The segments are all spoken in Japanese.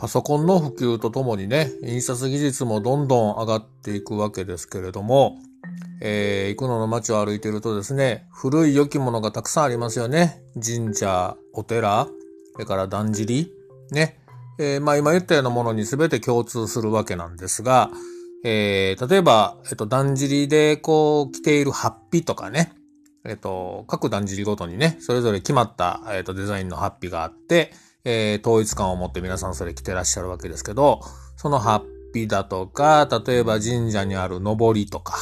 パソコンの普及とともにね、印刷技術もどんどん上がっていくわけですけれども、えー、幾野の街を歩いているとですね、古い良きものがたくさんありますよね。神社、お寺、それからだんじり、ね。えー、まあ今言ったようなものに全て共通するわけなんですが、えー、例えば、えっと、だんじりでこう着ているハッピとかね、えっと、各だんじりごとにね、それぞれ決まった、えっと、デザインのハッピがあって、えー、統一感を持って皆さんそれ着てらっしゃるわけですけど、そのハッピーだとか、例えば神社にある上りとか、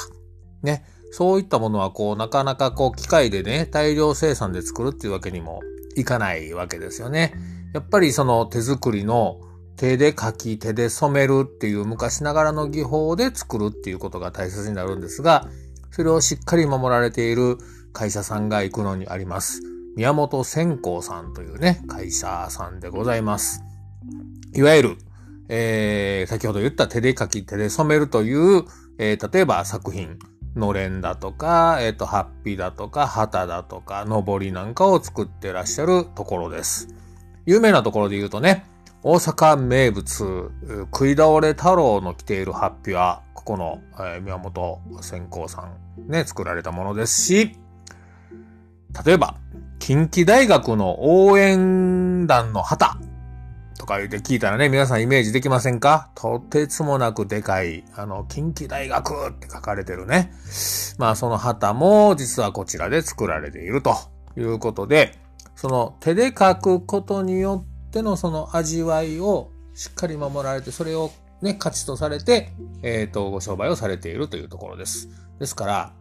ね、そういったものはこう、なかなかこう、機械でね、大量生産で作るっていうわけにもいかないわけですよね。やっぱりその手作りの手で書き、手で染めるっていう昔ながらの技法で作るっていうことが大切になるんですが、それをしっかり守られている会社さんが行くのにあります。宮本線香さんというね、会社さんでございます。いわゆる、えー、先ほど言った手で書き、手で染めるという、えー、例えば作品、のれんだとか、えっ、ー、と、ハッピーだとか、旗だとか、のぼりなんかを作ってらっしゃるところです。有名なところで言うとね、大阪名物、食い倒れ太郎の着ているハッピーは、ここの、えー、宮本線香さんね、作られたものですし、例えば、近畿大学の応援団の旗とか言って聞いたらね、皆さんイメージできませんか？とてつもなくでかい、あの、近畿大学って書かれてるね。まあその旗も実はこちらで作られているということで、その手で書くことによってのその味わいをしっかり守られて、それをね、価値とされて、えっ、ー、と、ご商売をされているというところです。ですから、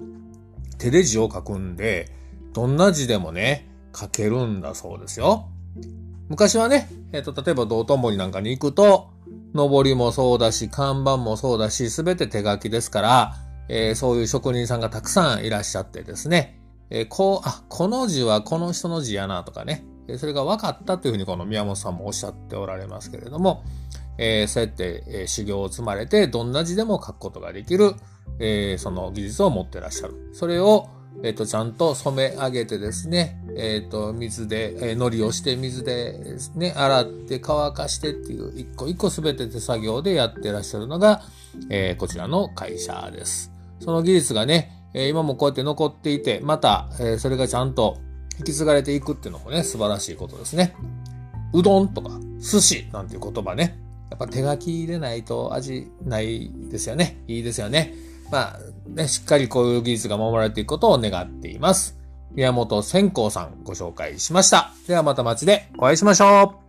手で字を書くんで、どんな字でもね、書けるんだそうですよ。昔はね、えっ、ー、と、例えば道頓堀なんかに行くと、上りもそうだし、看板もそうだし、すべて手書きですから、えー、そういう職人さんがたくさんいらっしゃってですね、えー、こう、あ、この字はこの人の字やなとかね、それが分かったというふうにこの宮本さんもおっしゃっておられますけれども、えー、そうやって、えー、修行を積まれて、どんな字でも書くことができる、えー、その技術を持ってらっしゃる。それを、えっ、と、ちゃんと染め上げてですね、えっ、と、水で、えー、海苔をして水でね、洗って乾かしてっていう、一個一個すべて手作業でやってらっしゃるのが、えー、こちらの会社です。その技術がね、え今もこうやって残っていて、また、えそれがちゃんと引き継がれていくっていうのもね、素晴らしいことですね。うどんとか寿司なんていう言葉ね。やっぱ手書きでないと味ないですよね。いいですよね。まあ、ね、しっかりこういう技術が守られていくことを願っています。宮本千光さんご紹介しました。ではまた街でお会いしましょう。